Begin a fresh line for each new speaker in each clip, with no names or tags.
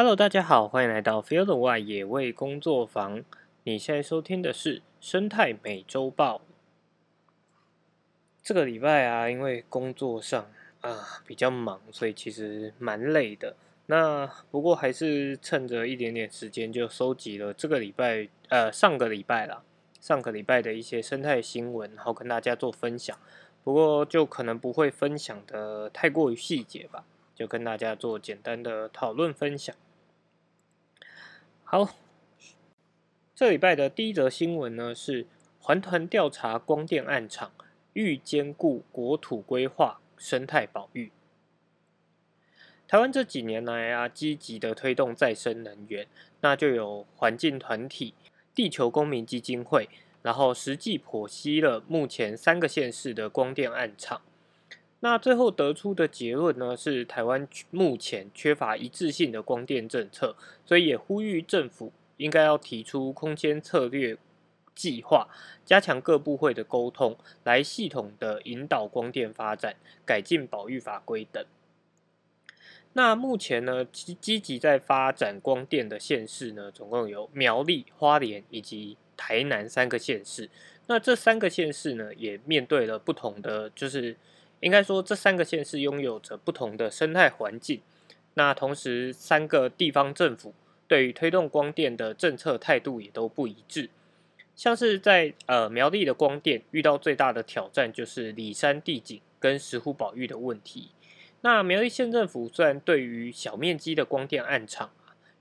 Hello，大家好，欢迎来到 Field 外野味工作坊。你现在收听的是生态美洲豹。这个礼拜啊，因为工作上啊比较忙，所以其实蛮累的。那不过还是趁着一点点时间，就收集了这个礼拜呃上个礼拜啦，上个礼拜的一些生态新闻，然后跟大家做分享。不过就可能不会分享的太过于细节吧。就跟大家做简单的讨论分享。好，这礼拜的第一则新闻呢是环团调查光电暗场，欲兼顾国土规划、生态保育。台湾这几年来啊，积极的推动再生能源，那就有环境团体地球公民基金会，然后实际剖析了目前三个县市的光电暗场。那最后得出的结论呢，是台湾目前缺乏一致性的光电政策，所以也呼吁政府应该要提出空间策略计划，加强各部会的沟通，来系统的引导光电发展，改进保育法规等。那目前呢，积积极在发展光电的县市呢，总共有苗栗、花莲以及台南三个县市。那这三个县市呢，也面对了不同的就是。应该说，这三个县市拥有着不同的生态环境。那同时，三个地方政府对于推动光电的政策态度也都不一致。像是在呃苗栗的光电遇到最大的挑战就是里山地景跟石虎保育的问题。那苗栗县政府虽然对于小面积的光电案场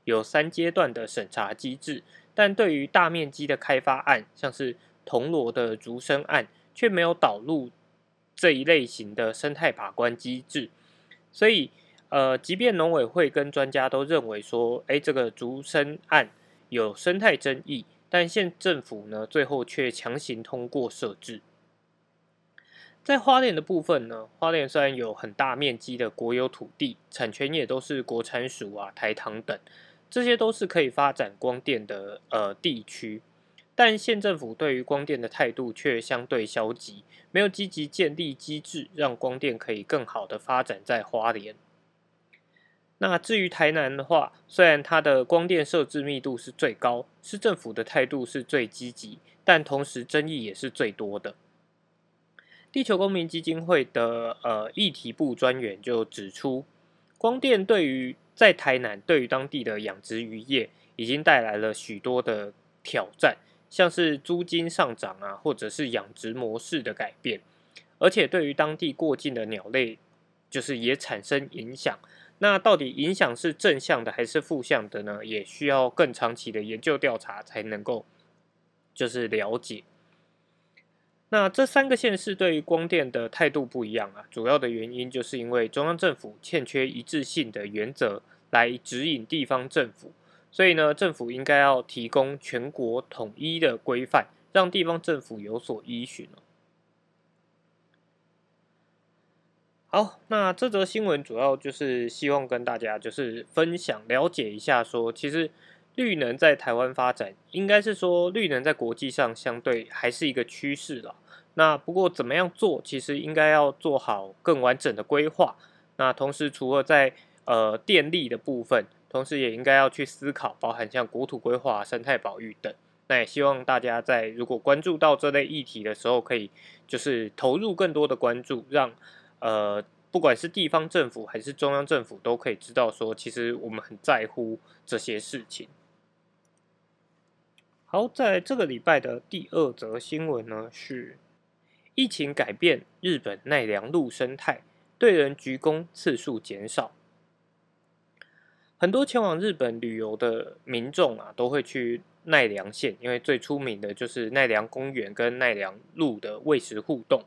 有三阶段的审查机制，但对于大面积的开发案，像是铜锣的竹生案，却没有导入。这一类型的生态把关机制，所以呃，即便农委会跟专家都认为说，哎，这个竹生案有生态争议，但县政府呢，最后却强行通过设置。在花莲的部分呢，花莲虽然有很大面积的国有土地，产权也都是国产署啊、台糖等，这些都是可以发展光电的呃地区。但县政府对于光电的态度却相对消极，没有积极建立机制，让光电可以更好的发展在花莲。那至于台南的话，虽然它的光电设置密度是最高，市政府的态度是最积极，但同时争议也是最多的。地球公民基金会的呃议题部专员就指出，光电对于在台南对于当地的养殖渔业已经带来了许多的挑战。像是租金上涨啊，或者是养殖模式的改变，而且对于当地过境的鸟类，就是也产生影响。那到底影响是正向的还是负向的呢？也需要更长期的研究调查才能够就是了解。那这三个县市对于光电的态度不一样啊，主要的原因就是因为中央政府欠缺一致性的原则来指引地方政府。所以呢，政府应该要提供全国统一的规范，让地方政府有所依循好，那这则新闻主要就是希望跟大家就是分享了解一下，说其实绿能在台湾发展，应该是说绿能在国际上相对还是一个趋势了。那不过怎么样做，其实应该要做好更完整的规划。那同时，除了在呃电力的部分，同时也应该要去思考，包含像国土规划、生态保育等。那也希望大家在如果关注到这类议题的时候，可以就是投入更多的关注，让呃不管是地方政府还是中央政府都可以知道说，其实我们很在乎这些事情。好，在这个礼拜的第二则新闻呢，是疫情改变日本奈良鹿生态，对人鞠躬次数减少。很多前往日本旅游的民众啊，都会去奈良县，因为最出名的就是奈良公园跟奈良路的喂食互动。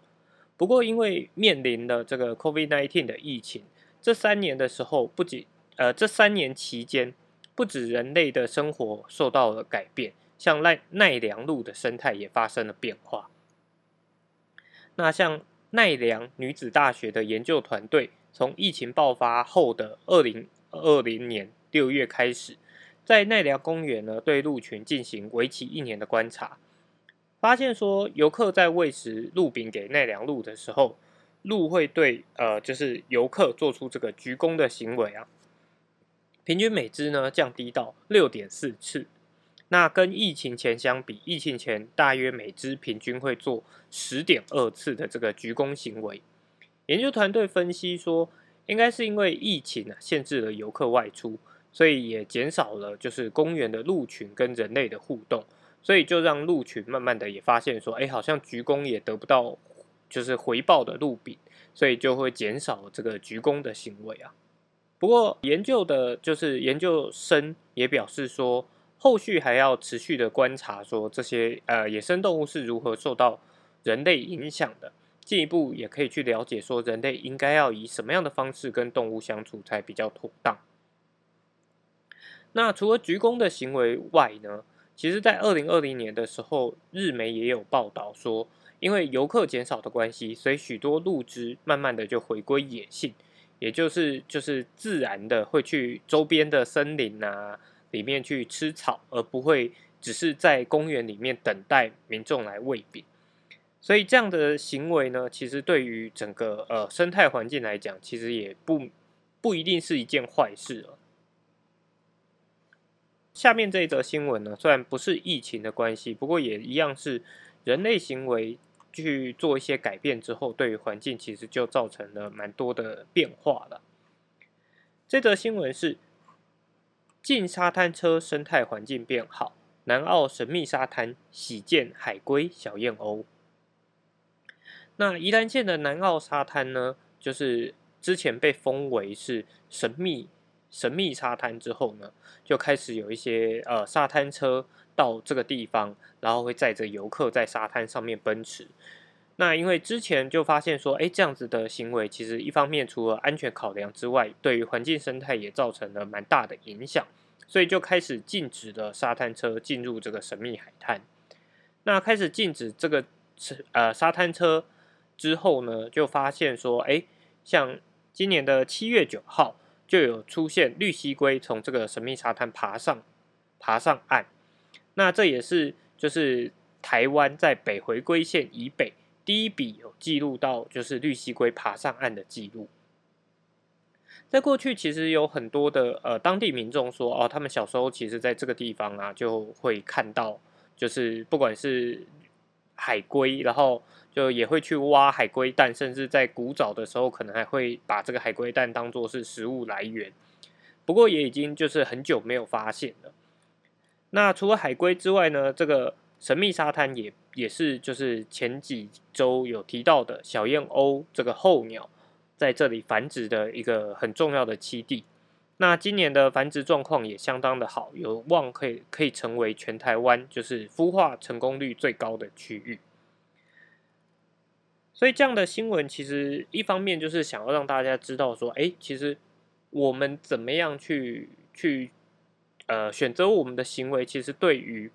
不过，因为面临了这个 COVID-19 的疫情，这三年的时候，不仅呃这三年期间，不止人类的生活受到了改变，像奈奈良路的生态也发生了变化。那像奈良女子大学的研究团队，从疫情爆发后的二零。二零年六月开始，在奈良公园呢，对鹿群进行为期一年的观察，发现说，游客在喂食鹿饼给奈良鹿的时候，鹿会对呃，就是游客做出这个鞠躬的行为啊。平均每只呢降低到六点四次。那跟疫情前相比，疫情前大约每只平均会做十点二次的这个鞠躬行为。研究团队分析说，应该是因为疫情啊限制了游客外出，所以也减少了就是公园的鹿群跟人类的互动，所以就让鹿群慢慢的也发现说，哎，好像鞠躬也得不到就是回报的鹿饼，所以就会减少这个鞠躬的行为啊。不过研究的就是研究生也表示说。后续还要持续的观察，说这些呃野生动物是如何受到人类影响的。进一步也可以去了解，说人类应该要以什么样的方式跟动物相处才比较妥当。那除了鞠躬的行为外呢，其实在二零二零年的时候，日媒也有报道说，因为游客减少的关系，所以许多鹿只慢慢的就回归野性，也就是就是自然的会去周边的森林啊。里面去吃草，而不会只是在公园里面等待民众来喂饼。所以这样的行为呢，其实对于整个呃生态环境来讲，其实也不不一定是一件坏事了。下面这一则新闻呢，虽然不是疫情的关系，不过也一样是人类行为去做一些改变之后，对于环境其实就造成了蛮多的变化了。这则新闻是。进沙滩车生态环境变好，南澳神秘沙滩喜见海龟、小燕鸥。那宜兰县的南澳沙滩呢，就是之前被封为是神秘神秘沙滩之后呢，就开始有一些呃沙滩车到这个地方，然后会载着游客在沙滩上面奔驰。那因为之前就发现说，哎，这样子的行为其实一方面除了安全考量之外，对于环境生态也造成了蛮大的影响，所以就开始禁止了沙滩车进入这个神秘海滩。那开始禁止这个呃沙滩车之后呢，就发现说，哎，像今年的七月九号就有出现绿蜥龟从这个神秘沙滩爬上爬上岸。那这也是就是台湾在北回归线以北。第一笔有记录到就是绿蜥龟爬上岸的记录，在过去其实有很多的呃当地民众说哦，他们小时候其实在这个地方啊就会看到，就是不管是海龟，然后就也会去挖海龟蛋，甚至在古早的时候可能还会把这个海龟蛋当做是食物来源。不过也已经就是很久没有发现了。那除了海龟之外呢，这个。神秘沙滩也也是就是前几周有提到的小燕鸥这个候鸟在这里繁殖的一个很重要的栖地。那今年的繁殖状况也相当的好，有望可以可以成为全台湾就是孵化成功率最高的区域。所以这样的新闻其实一方面就是想要让大家知道说，哎，其实我们怎么样去去呃选择我们的行为，其实对于。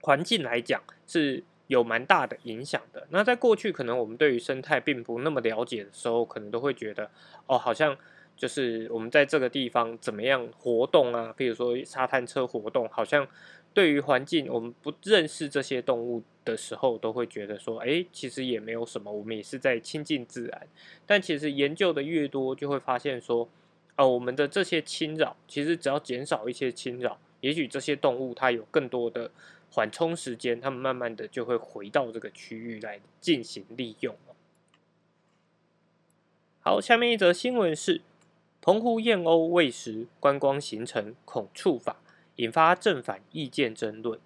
环境来讲是有蛮大的影响的。那在过去，可能我们对于生态并不那么了解的时候，可能都会觉得，哦，好像就是我们在这个地方怎么样活动啊？比如说沙滩车活动，好像对于环境我们不认识这些动物的时候，都会觉得说，哎，其实也没有什么，我们也是在亲近自然。但其实研究的越多，就会发现说，哦，我们的这些侵扰，其实只要减少一些侵扰，也许这些动物它有更多的。缓冲时间，他们慢慢的就会回到这个区域来进行利用好，下面一则新闻是：澎湖燕鸥喂食观光行程恐触法，引发正反意见争论。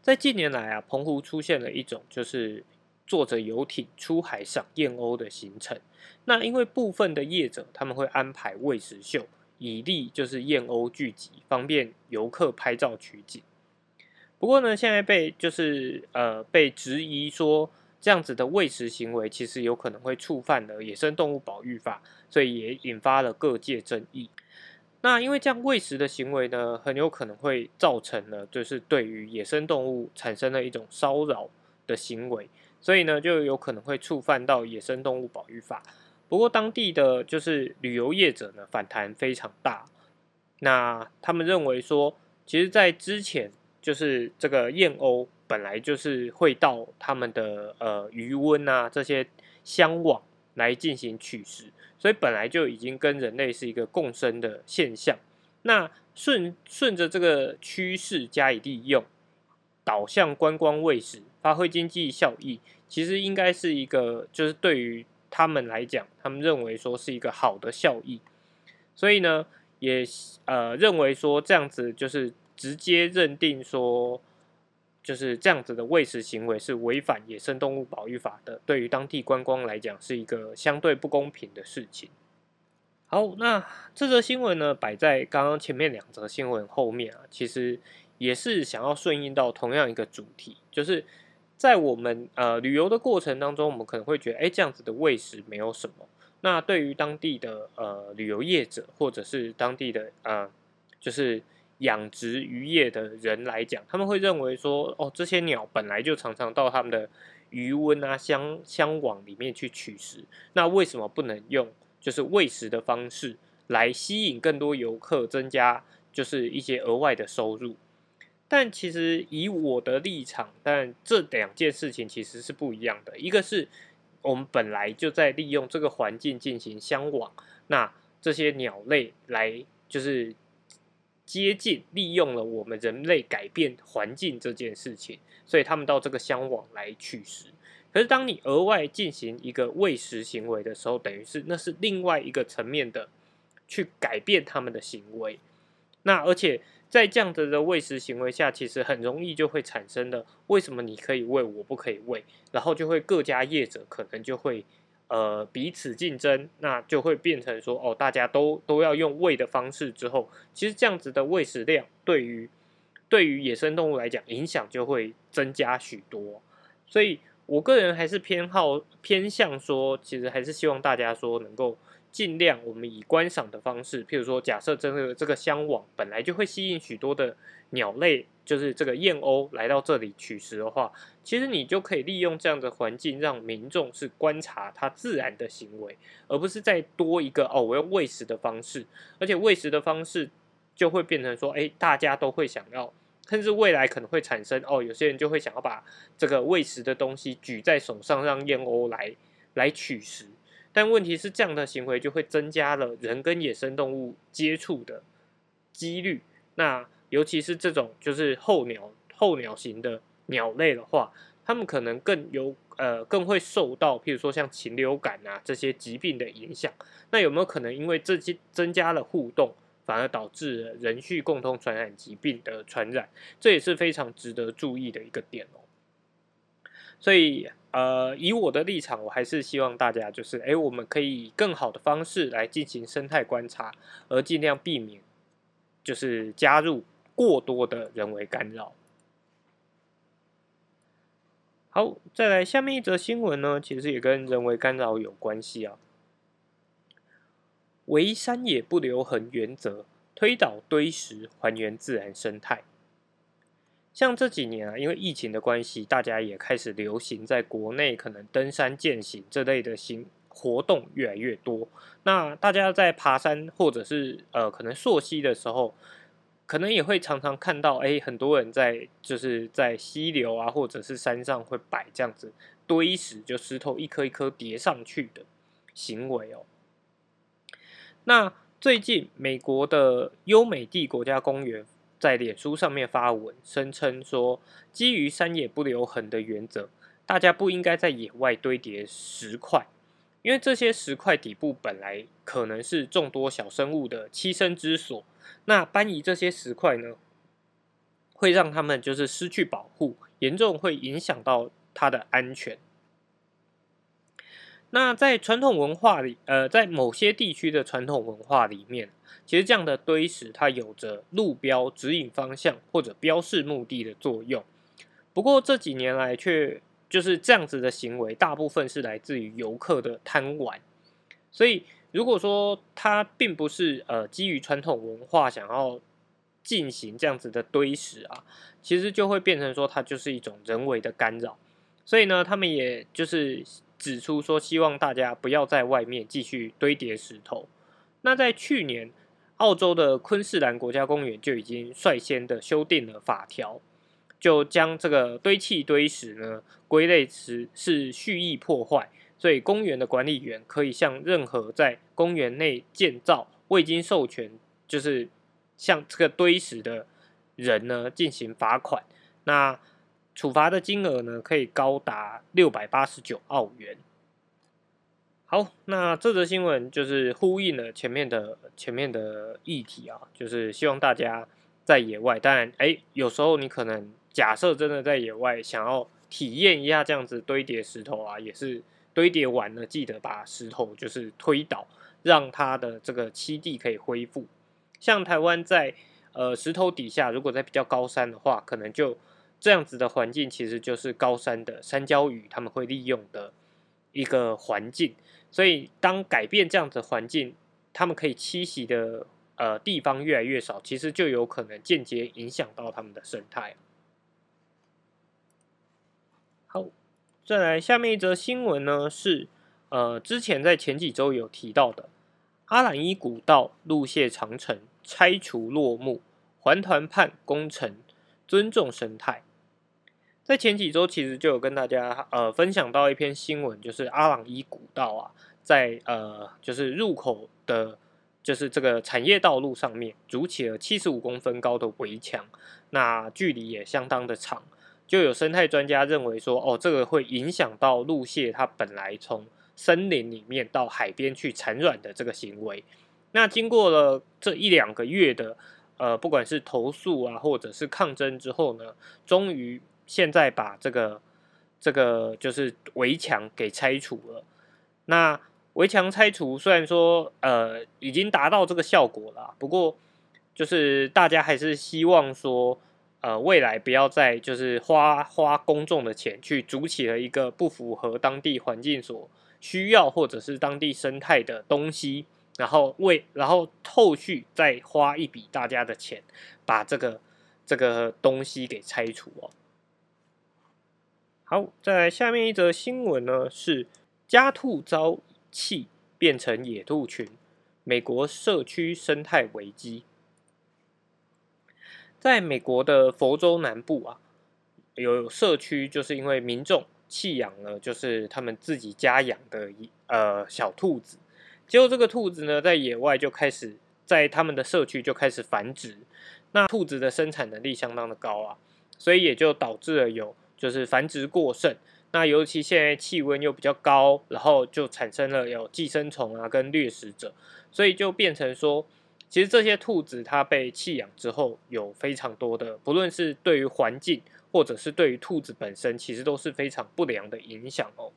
在近年来啊，澎湖出现了一种就是坐着游艇出海赏燕鸥的行程。那因为部分的业者他们会安排喂食秀，以利就是燕鸥聚集，方便游客拍照取景。不过呢，现在被就是呃被质疑说这样子的喂食行为，其实有可能会触犯了野生动物保育法，所以也引发了各界争议。那因为这样喂食的行为呢，很有可能会造成了就是对于野生动物产生了一种骚扰的行为，所以呢就有可能会触犯到野生动物保育法。不过当地的就是旅游业者呢反弹非常大，那他们认为说，其实，在之前。就是这个燕鸥本来就是会到他们的呃余温啊这些相往来进行取食，所以本来就已经跟人类是一个共生的现象。那顺顺着这个趋势加以利用，导向观光喂食，发挥经济效益，其实应该是一个，就是对于他们来讲，他们认为说是一个好的效益。所以呢，也呃认为说这样子就是直接认定说。就是这样子的喂食行为是违反野生动物保育法的，对于当地观光来讲是一个相对不公平的事情。好，那这则新闻呢摆在刚刚前面两则新闻后面啊，其实也是想要顺应到同样一个主题，就是在我们呃旅游的过程当中，我们可能会觉得，哎，这样子的喂食没有什么。那对于当地的呃旅游业者或者是当地的呃，就是。养殖渔业的人来讲，他们会认为说，哦，这些鸟本来就常常到他们的渔温啊、箱箱网里面去取食，那为什么不能用就是喂食的方式来吸引更多游客，增加就是一些额外的收入？但其实以我的立场，但这两件事情其实是不一样的。一个是我们本来就在利用这个环境进行相网，那这些鸟类来就是。接近利用了我们人类改变环境这件事情，所以他们到这个箱网来取食。可是当你额外进行一个喂食行为的时候，等于是那是另外一个层面的去改变他们的行为。那而且在这样子的喂食行为下，其实很容易就会产生的，为什么你可以喂，我不可以喂？然后就会各家业者可能就会。呃，彼此竞争，那就会变成说，哦，大家都都要用喂的方式之后，其实这样子的喂食量对于对于野生动物来讲，影响就会增加许多。所以我个人还是偏好偏向说，其实还是希望大家说能够尽量我们以观赏的方式，譬如说，假设这个这个箱网本来就会吸引许多的鸟类。就是这个燕鸥来到这里取食的话，其实你就可以利用这样的环境，让民众是观察它自然的行为，而不是再多一个哦，我要喂食的方式，而且喂食的方式就会变成说，哎，大家都会想要，甚至未来可能会产生哦，有些人就会想要把这个喂食的东西举在手上，让燕鸥来来取食。但问题是，这样的行为就会增加了人跟野生动物接触的几率。那尤其是这种就是候鸟候鸟型的鸟类的话，它们可能更有呃更会受到，譬如说像禽流感啊这些疾病的影响。那有没有可能因为这些增加了互动，反而导致人畜共同传染疾病的传染？这也是非常值得注意的一个点哦。所以呃，以我的立场，我还是希望大家就是，哎，我们可以以更好的方式来进行生态观察，而尽量避免就是加入。过多的人为干扰。好，再来下面一则新闻呢，其实也跟人为干扰有关系啊。唯山野不留痕原则，推倒堆石，还原自然生态。像这几年啊，因为疫情的关系，大家也开始流行在国内可能登山健行这类的行活动越来越多。那大家在爬山或者是呃可能溯溪的时候。可能也会常常看到，哎，很多人在就是在溪流啊，或者是山上会摆这样子堆石，就石头一颗一颗叠上去的行为哦。那最近美国的优美地国家公园在脸书上面发文，声称说，基于山野不留痕的原则，大家不应该在野外堆叠石块，因为这些石块底部本来可能是众多小生物的栖身之所。那搬移这些石块呢，会让他们就是失去保护，严重会影响到它的安全。那在传统文化里，呃，在某些地区的传统文化里面，其实这样的堆石它有着路标指引方向或者标示目的的作用。不过这几年来，却就是这样子的行为，大部分是来自于游客的贪玩，所以。如果说它并不是呃基于传统文化想要进行这样子的堆石啊，其实就会变成说它就是一种人为的干扰。所以呢，他们也就是指出说，希望大家不要在外面继续堆叠石头。那在去年，澳洲的昆士兰国家公园就已经率先的修订了法条，就将这个堆砌堆石呢归类是是蓄意破坏。所以公园的管理员可以向任何在公园内建造未经授权，就是像这个堆石的人呢进行罚款。那处罚的金额呢，可以高达六百八十九澳元。好，那这则新闻就是呼应了前面的前面的议题啊，就是希望大家在野外，当然，哎，有时候你可能假设真的在野外想要体验一下这样子堆叠石头啊，也是堆叠完了，记得把石头就是推倒，让它的这个栖地可以恢复。像台湾在呃石头底下，如果在比较高山的话，可能就这样子的环境，其实就是高山的山椒鱼他们会利用的一个环境。所以，当改变这样子环境，他们可以栖息的呃地方越来越少，其实就有可能间接影响到他们的生态。好，再来下面一则新闻呢，是呃之前在前几周有提到的阿兰伊古道路线长城拆除落幕，环团畔工程尊重生态。在前几周其实就有跟大家呃分享到一篇新闻，就是阿朗伊古道啊。在呃，就是入口的，就是这个产业道路上面筑起了七十五公分高的围墙，那距离也相当的长。就有生态专家认为说，哦，这个会影响到鹿蟹它本来从森林里面到海边去产卵的这个行为。那经过了这一两个月的呃，不管是投诉啊，或者是抗争之后呢，终于现在把这个这个就是围墙给拆除了。那围墙拆除虽然说呃已经达到这个效果了，不过就是大家还是希望说呃未来不要再就是花花公众的钱去筑起了一个不符合当地环境所需要或者是当地生态的东西，然后为然后后续再花一笔大家的钱把这个这个东西给拆除哦。好，在下面一则新闻呢是家兔遭。弃变成野兔群，美国社区生态危机。在美国的佛州南部啊，有社区就是因为民众弃养了，就是他们自己家养的一呃小兔子，结果这个兔子呢，在野外就开始在他们的社区就开始繁殖。那兔子的生产能力相当的高啊，所以也就导致了有就是繁殖过剩。那尤其现在气温又比较高，然后就产生了有寄生虫啊跟掠食者，所以就变成说，其实这些兔子它被弃养之后，有非常多的，不论是对于环境或者是对于兔子本身，其实都是非常不良的影响哦。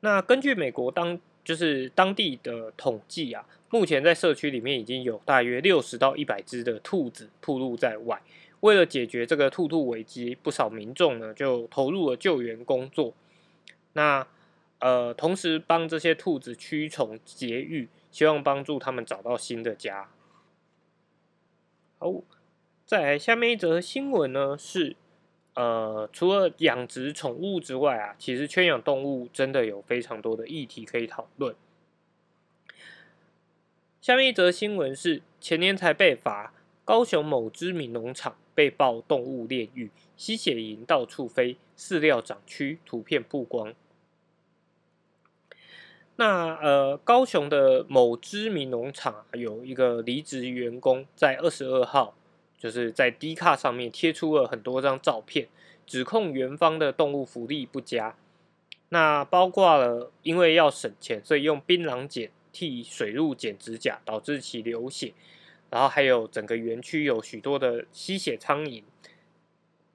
那根据美国当就是当地的统计啊，目前在社区里面已经有大约六十到一百只的兔子暴露在外。为了解决这个兔兔危机，不少民众呢就投入了救援工作。那呃，同时帮这些兔子驱虫节育，希望帮助他们找到新的家。好，再来下面一则新闻呢是，呃，除了养殖宠物之外啊，其实圈养动物真的有非常多的议题可以讨论。下面一则新闻是前年才被罚。高雄某知名农场被曝动物炼狱，吸血蝇到处飞，饲料长蛆，图片曝光。那呃，高雄的某知名农场有一个离职员工，在二十二号，就是在 D 卡上面贴出了很多张照片，指控园方的动物福利不佳。那包括了因为要省钱，所以用槟榔剪替水鹿剪指甲，导致其流血。然后还有整个园区有许多的吸血苍蝇，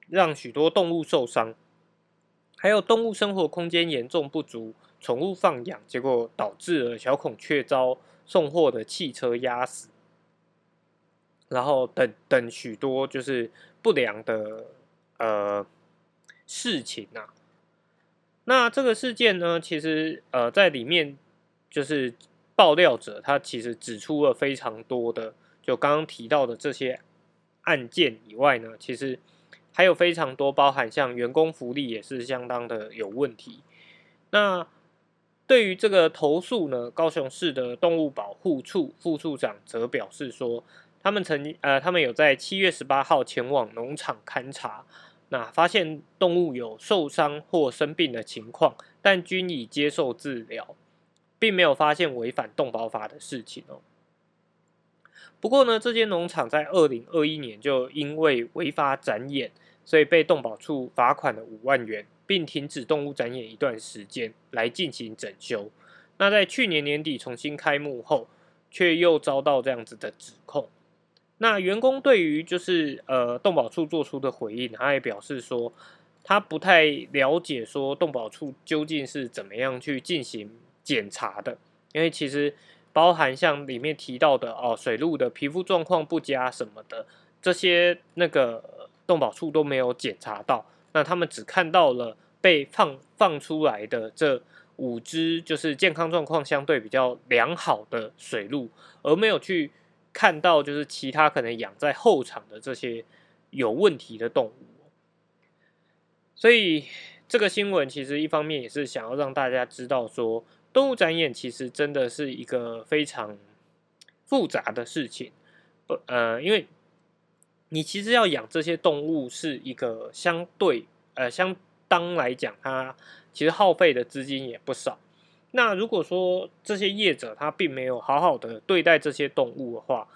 让许多动物受伤。还有动物生活空间严重不足，宠物放养结果导致了小孔雀遭送货的汽车压死。然后等等许多就是不良的呃事情呐。那这个事件呢，其实呃在里面就是爆料者他其实指出了非常多的。就刚刚提到的这些案件以外呢，其实还有非常多，包含像员工福利也是相当的有问题。那对于这个投诉呢，高雄市的动物保护处副处长则表示说，他们曾经呃，他们有在七月十八号前往农场勘查，那发现动物有受伤或生病的情况，但均已接受治疗，并没有发现违反动保法的事情哦。不过呢，这间农场在二零二一年就因为违法展演，所以被动保处罚款了五万元，并停止动物展演一段时间来进行整修。那在去年年底重新开幕后，却又遭到这样子的指控。那员工对于就是呃动保处做出的回应，他也表示说，他不太了解说动保处究竟是怎么样去进行检查的，因为其实包含像里面提到的哦，水鹿的皮肤状况不佳什么的，这些那个动保处都没有检查到，那他们只看到了被放放出来的这五只就是健康状况相对比较良好的水鹿，而没有去。看到就是其他可能养在后场的这些有问题的动物，所以这个新闻其实一方面也是想要让大家知道说，动物展演其实真的是一个非常复杂的事情，不呃，因为你其实要养这些动物是一个相对呃相当来讲，它其实耗费的资金也不少。那如果说这些业者他并没有好好的对待这些动物的话，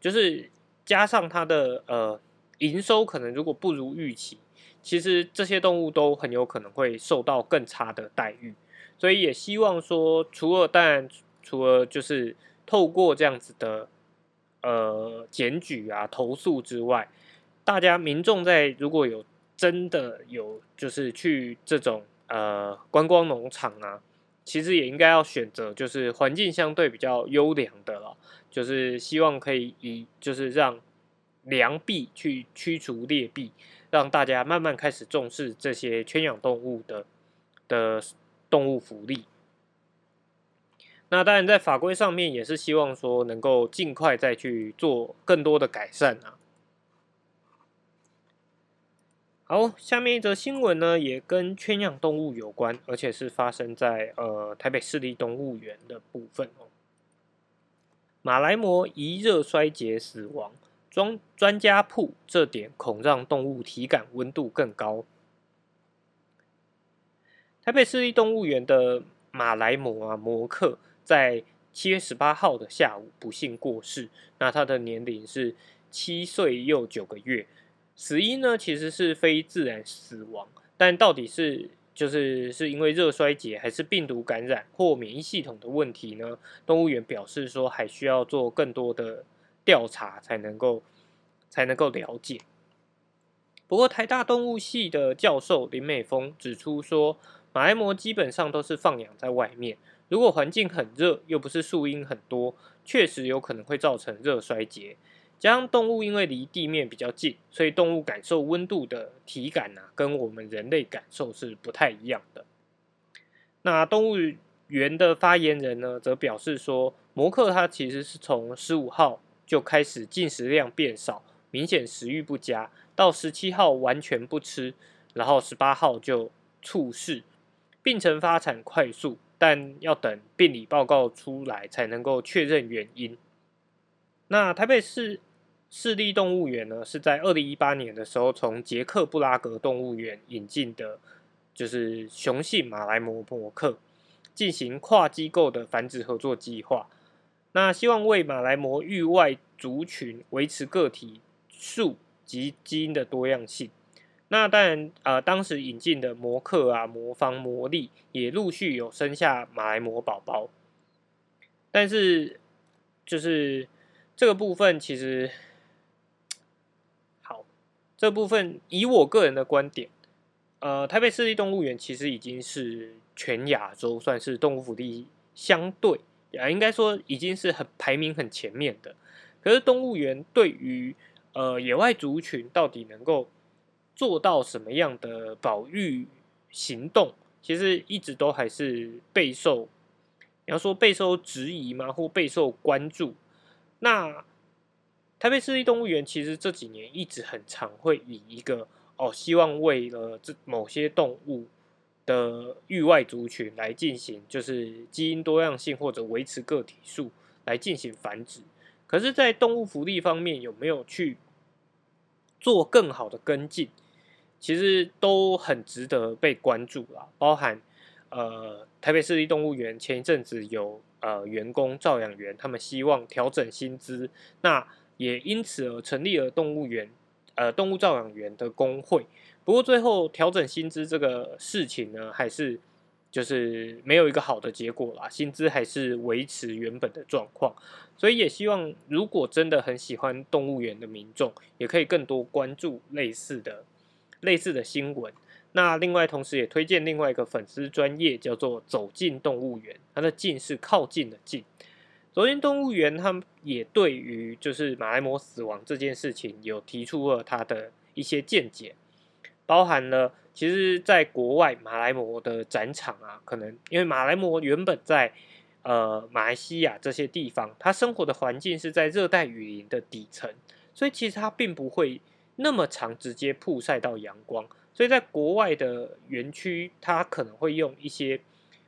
就是加上他的呃营收可能如果不如预期，其实这些动物都很有可能会受到更差的待遇。所以也希望说，除了当然除了就是透过这样子的呃检举啊投诉之外，大家民众在如果有真的有就是去这种呃观光农场啊。其实也应该要选择，就是环境相对比较优良的了，就是希望可以以就是让良币去驱除劣币，让大家慢慢开始重视这些圈养动物的的动物福利。那当然在法规上面也是希望说能够尽快再去做更多的改善啊。好，下面一则新闻呢，也跟圈养动物有关，而且是发生在呃台北市立动物园的部分哦。马来貘疑热衰竭死亡，专专家铺这点恐让动物体感温度更高。台北市立动物园的马来貘啊，摩克在七月十八号的下午不幸过世，那他的年龄是七岁又九个月。死因呢，其实是非自然死亡，但到底是就是是因为热衰竭，还是病毒感染或免疫系统的问题呢？动物园表示说，还需要做更多的调查才能够才能够了解。不过，台大动物系的教授林美峰指出说，马来貘基本上都是放养在外面，如果环境很热，又不是树荫很多，确实有可能会造成热衰竭。加上动物因为离地面比较近，所以动物感受温度的体感呢，跟我们人类感受是不太一样的。那动物园的发言人呢，则表示说，摩克他其实是从十五号就开始进食量变少，明显食欲不佳，到十七号完全不吃，然后十八号就猝逝，病程发展快速，但要等病理报告出来才能够确认原因。那台北市。市立动物园呢，是在二零一八年的时候从捷克布拉格动物园引进的，就是雄性马来貘摩克，进行跨机构的繁殖合作计划。那希望为马来貘域外族群维持个体数及基因的多样性。那当然，呃，当时引进的魔克啊、魔方、魔力也陆续有生下马来貘宝宝。但是，就是这个部分其实好。这部分以我个人的观点，呃，台北市立动物园其实已经是全亚洲算是动物福利相对啊，应该说已经是很排名很前面的。可是动物园对于呃野外族群到底能够做到什么样的保育行动，其实一直都还是备受你要说备受质疑吗？或备受关注？那。台北市立动物园其实这几年一直很常会以一个哦，希望为了这某些动物的域外族群来进行，就是基因多样性或者维持个体数来进行繁殖。可是，在动物福利方面有没有去做更好的跟进？其实都很值得被关注啦。包含呃台北市立动物园前一阵子有呃员工照养员，他们希望调整薪资，那也因此而成立了动物园呃动物照养员的工会。不过最后调整薪资这个事情呢，还是就是没有一个好的结果啦，薪资还是维持原本的状况。所以也希望，如果真的很喜欢动物园的民众，也可以更多关注类似的、类似的新闻。那另外，同时也推荐另外一个粉丝专业，叫做“走进动物园”。它的“进”是靠近的“近”。走进动物园，他们也对于就是马来貘死亡这件事情，有提出了他的一些见解，包含了其实在国外马来貘的展场啊，可能因为马来貘原本在。呃，马来西亚这些地方，它生活的环境是在热带雨林的底层，所以其实它并不会那么长直接曝晒到阳光。所以在国外的园区，它可能会用一些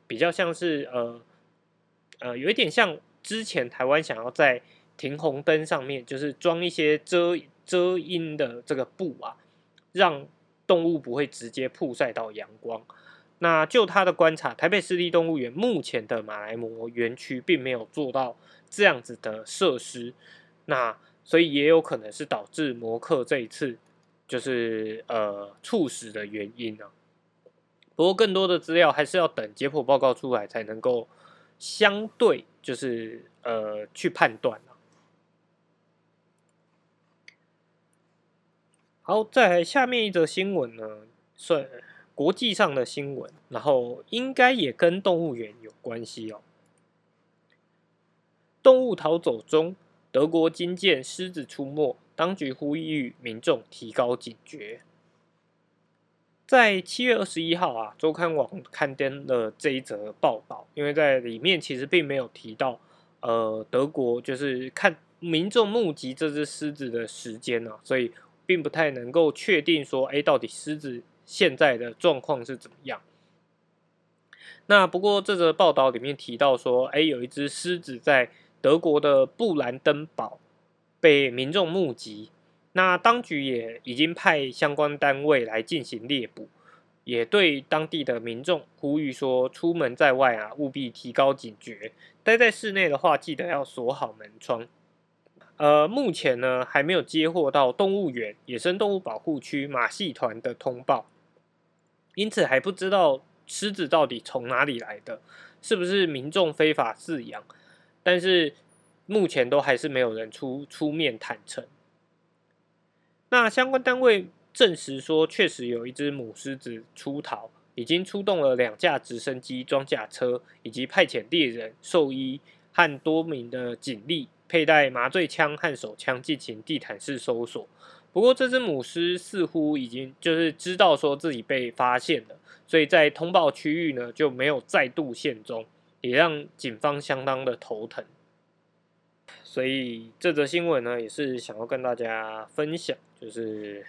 比较像是呃呃，有一点像之前台湾想要在停红灯上面，就是装一些遮遮阴的这个布啊，让动物不会直接曝晒到阳光。那就他的观察，台北市立动物园目前的马来貘园区并没有做到这样子的设施，那所以也有可能是导致摩克这一次就是呃猝死的原因呢。不过更多的资料还是要等解剖报告出来才能够相对就是呃去判断啊好，在下面一则新闻呢，算。国际上的新闻，然后应该也跟动物园有关系哦。动物逃走中，德国惊见狮子出没，当局呼吁民众提高警觉。在七月二十一号啊，周刊网刊登了这一则报道，因为在里面其实并没有提到，呃，德国就是看民众目击这只狮子的时间呢，所以并不太能够确定说，哎，到底狮子。现在的状况是怎么样？那不过这则报道里面提到说，哎，有一只狮子在德国的布兰登堡被民众目击，那当局也已经派相关单位来进行猎捕，也对当地的民众呼吁说，出门在外啊，务必提高警觉，待在室内的话，记得要锁好门窗。呃，目前呢还没有接获到动物园野生动物保护区马戏团的通报。因此还不知道狮子到底从哪里来的，是不是民众非法饲养？但是目前都还是没有人出出面坦诚。那相关单位证实说，确实有一只母狮子出逃，已经出动了两架直升机、装甲车，以及派遣猎人、兽医和多名的警力，佩戴麻醉枪和手枪进行地毯式搜索。不过，这只母狮似乎已经就是知道说自己被发现了，所以在通报区域呢就没有再度现踪，也让警方相当的头疼。所以这则新闻呢，也是想要跟大家分享，就是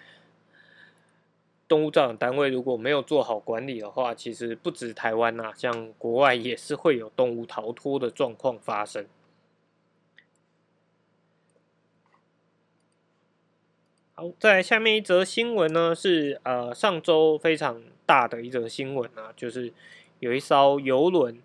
动物照养单位如果没有做好管理的话，其实不止台湾呐，像国外也是会有动物逃脱的状况发生。好，在下面一则新闻呢，是呃上周非常大的一则新闻啊，就是有一艘游轮，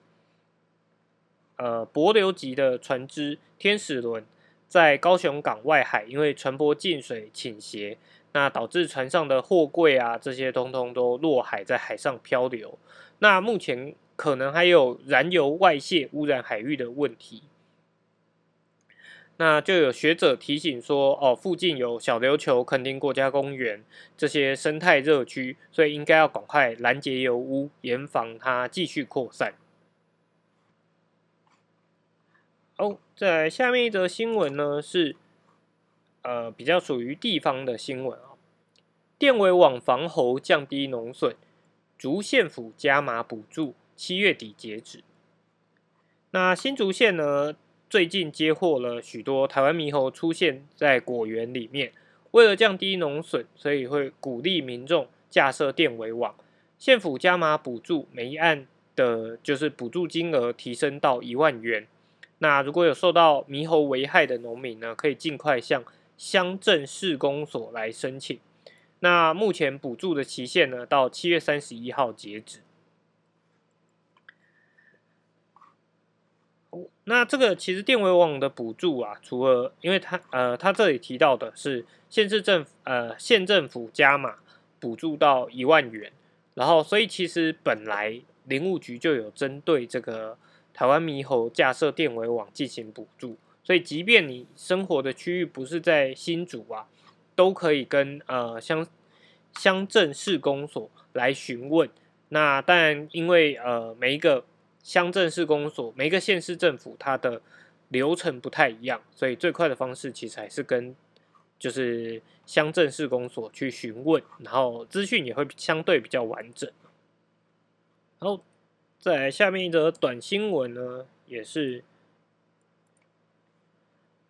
呃帛流级的船只天使轮，在高雄港外海，因为船舶进水倾斜，那导致船上的货柜啊这些通通都落海，在海上漂流。那目前可能还有燃油外泄污染海域的问题。那就有学者提醒说，哦，附近有小琉球垦丁国家公园这些生态热区，所以应该要赶快拦截油污，严防它继续扩散。好，在下面一则新闻呢，是呃比较属于地方的新闻啊。电尾网防猴降低农损，竹县府加码补助，七月底截止。那新竹县呢？最近接获了许多台湾猕猴出现在果园里面，为了降低农损，所以会鼓励民众架设电围网。县府加码补助，每一案的就是补助金额提升到一万元。那如果有受到猕猴危害的农民呢，可以尽快向乡镇市公所来申请。那目前补助的期限呢，到七月三十一号截止。那这个其实电维网的补助啊，除了因为它呃，它这里提到的是县市政府呃县政府加码补助到一万元，然后所以其实本来林务局就有针对这个台湾猕猴架设电维网进行补助，所以即便你生活的区域不是在新竹啊，都可以跟呃乡乡镇市公所来询问。那当然因为呃每一个。乡镇市公所每一个县市政府它的流程不太一样，所以最快的方式其实还是跟就是乡镇市公所去询问，然后资讯也会相对比较完整。然后再来下面一则短新闻呢，也是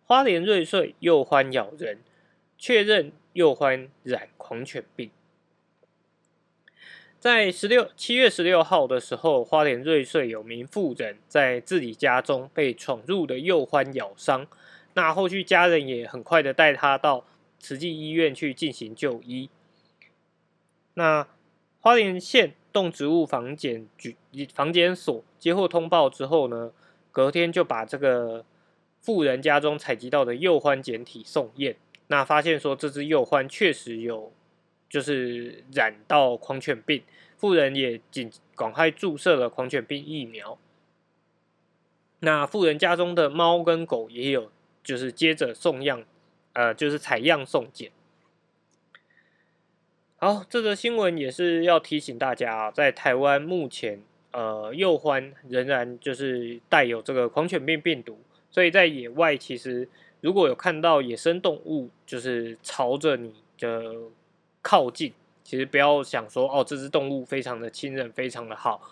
花莲瑞穗幼獾咬人，确认幼獾染狂犬病。在十六七月十六号的时候，花莲瑞穗有名妇人在自己家中被闯入的幼獾咬伤，那后续家人也很快的带他到慈济医院去进行就医。那花莲县动植物防检局防检所接获通报之后呢，隔天就把这个富人家中采集到的幼獾检体送验，那发现说这只幼獾确实有。就是染到狂犬病，富人也紧赶快注射了狂犬病疫苗。那富人家中的猫跟狗也有，就是接着送样，呃，就是采样送检。好，这则新闻也是要提醒大家啊，在台湾目前，呃，幼獾仍然就是带有这个狂犬病病毒，所以在野外其实如果有看到野生动物，就是朝着你的。靠近，其实不要想说哦，这只动物非常的亲人，非常的好，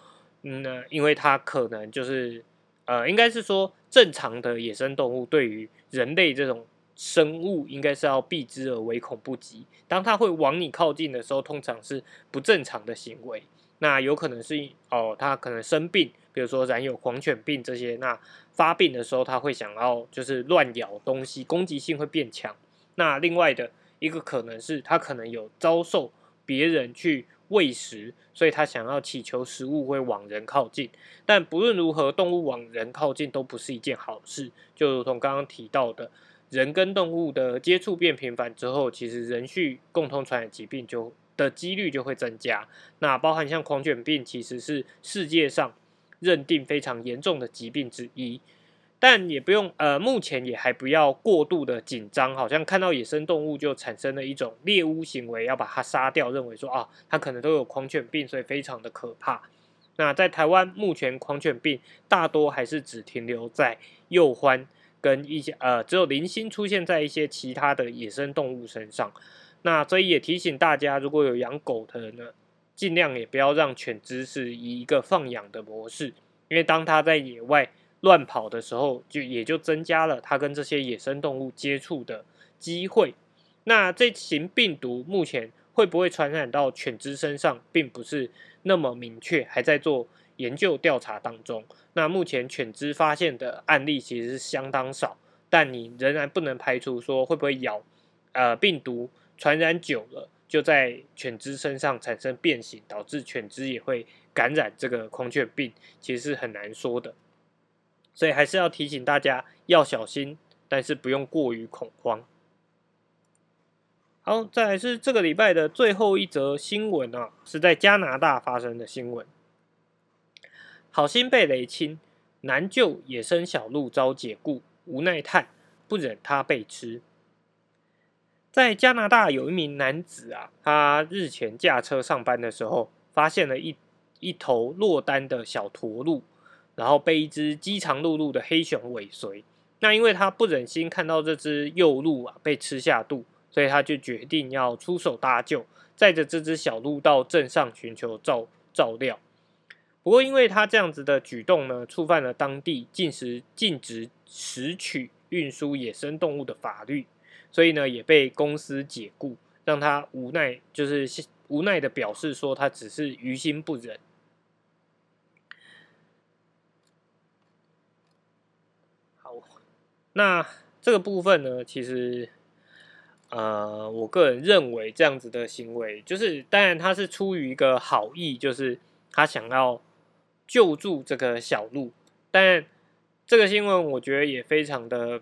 嗯呢，因为它可能就是，呃，应该是说正常的野生动物对于人类这种生物，应该是要避之而唯恐不及。当它会往你靠近的时候，通常是不正常的行为。那有可能是哦，它可能生病，比如说染有狂犬病这些，那发病的时候，它会想要就是乱咬东西，攻击性会变强。那另外的。一个可能是它可能有遭受别人去喂食，所以它想要祈求食物会往人靠近。但不论如何，动物往人靠近都不是一件好事。就如同刚刚提到的，人跟动物的接触变频繁之后，其实人畜共同传染疾病就的几率就会增加。那包含像狂犬病，其实是世界上认定非常严重的疾病之一。但也不用，呃，目前也还不要过度的紧张，好像看到野生动物就产生了一种猎巫行为，要把它杀掉，认为说啊，它可能都有狂犬病，所以非常的可怕。那在台湾目前狂犬病大多还是只停留在幼獾跟一些呃，只有零星出现在一些其他的野生动物身上。那所以也提醒大家，如果有养狗的人呢，尽量也不要让犬只是以一个放养的模式，因为当它在野外。乱跑的时候，就也就增加了它跟这些野生动物接触的机会。那这型病毒目前会不会传染到犬只身上，并不是那么明确，还在做研究调查当中。那目前犬只发现的案例其实是相当少，但你仍然不能排除说会不会咬呃病毒传染久了，就在犬只身上产生变形，导致犬只也会感染这个狂犬病，其实是很难说的。所以还是要提醒大家要小心，但是不用过于恐慌。好，再来是这个礼拜的最后一则新闻啊，是在加拿大发生的新闻。好心被雷侵，难救野生小鹿遭解雇，无奈叹不忍它被吃。在加拿大有一名男子啊，他日前驾车上班的时候，发现了一一头落单的小驼鹿。然后被一只饥肠辘辘的黑熊尾随，那因为他不忍心看到这只幼鹿啊被吃下肚，所以他就决定要出手搭救，载着这只小鹿到镇上寻求照照料。不过因为他这样子的举动呢，触犯了当地禁食禁止拾取运输野生动物的法律，所以呢也被公司解雇，让他无奈就是无奈的表示说他只是于心不忍。好那这个部分呢，其实呃，我个人认为这样子的行为，就是当然他是出于一个好意，就是他想要救助这个小鹿，但这个新闻我觉得也非常的，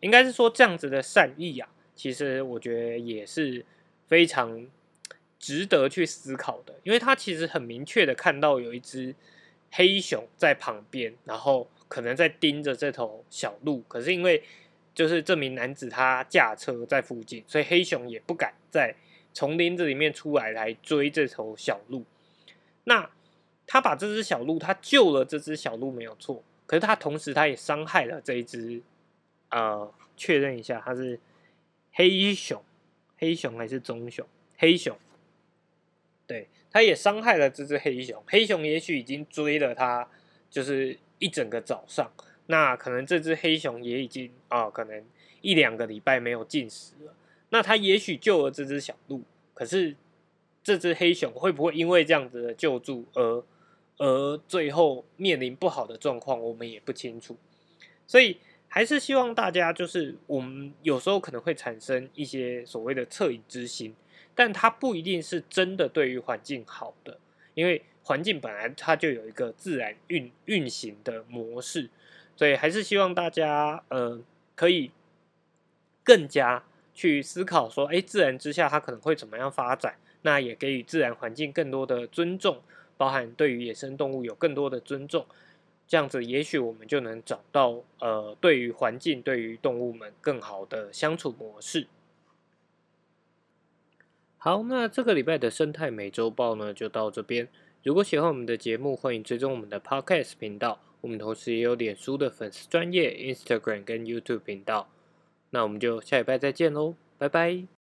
应该是说这样子的善意啊，其实我觉得也是非常值得去思考的，因为他其实很明确的看到有一只黑熊在旁边，然后可能在盯着这头小鹿，可是因为就是这名男子他驾车在附近，所以黑熊也不敢在丛林子里面出来来追这头小鹿。那他把这只小鹿，他救了这只小鹿没有错，可是他同时他也伤害了这一只。呃，确认一下，它是黑熊，黑熊还是棕熊？黑熊。对，他也伤害了这只黑熊。黑熊也许已经追了他，就是一整个早上。那可能这只黑熊也已经啊，可能一两个礼拜没有进食了。那他也许救了这只小鹿，可是这只黑熊会不会因为这样子的救助而而最后面临不好的状况，我们也不清楚。所以还是希望大家，就是我们有时候可能会产生一些所谓的恻隐之心，但它不一定是真的对于环境好的，因为环境本来它就有一个自然运运行的模式。所以还是希望大家，呃，可以更加去思考说，哎，自然之下它可能会怎么样发展？那也给予自然环境更多的尊重，包含对于野生动物有更多的尊重。这样子，也许我们就能找到，呃，对于环境、对于动物们更好的相处模式。好，那这个礼拜的生态美洲豹呢，就到这边。如果喜欢我们的节目，欢迎追踪我们的 Podcast 频道。我们同时也有脸书的粉丝专业、Instagram 跟 YouTube 频道，那我们就下礼拜再见喽，拜拜。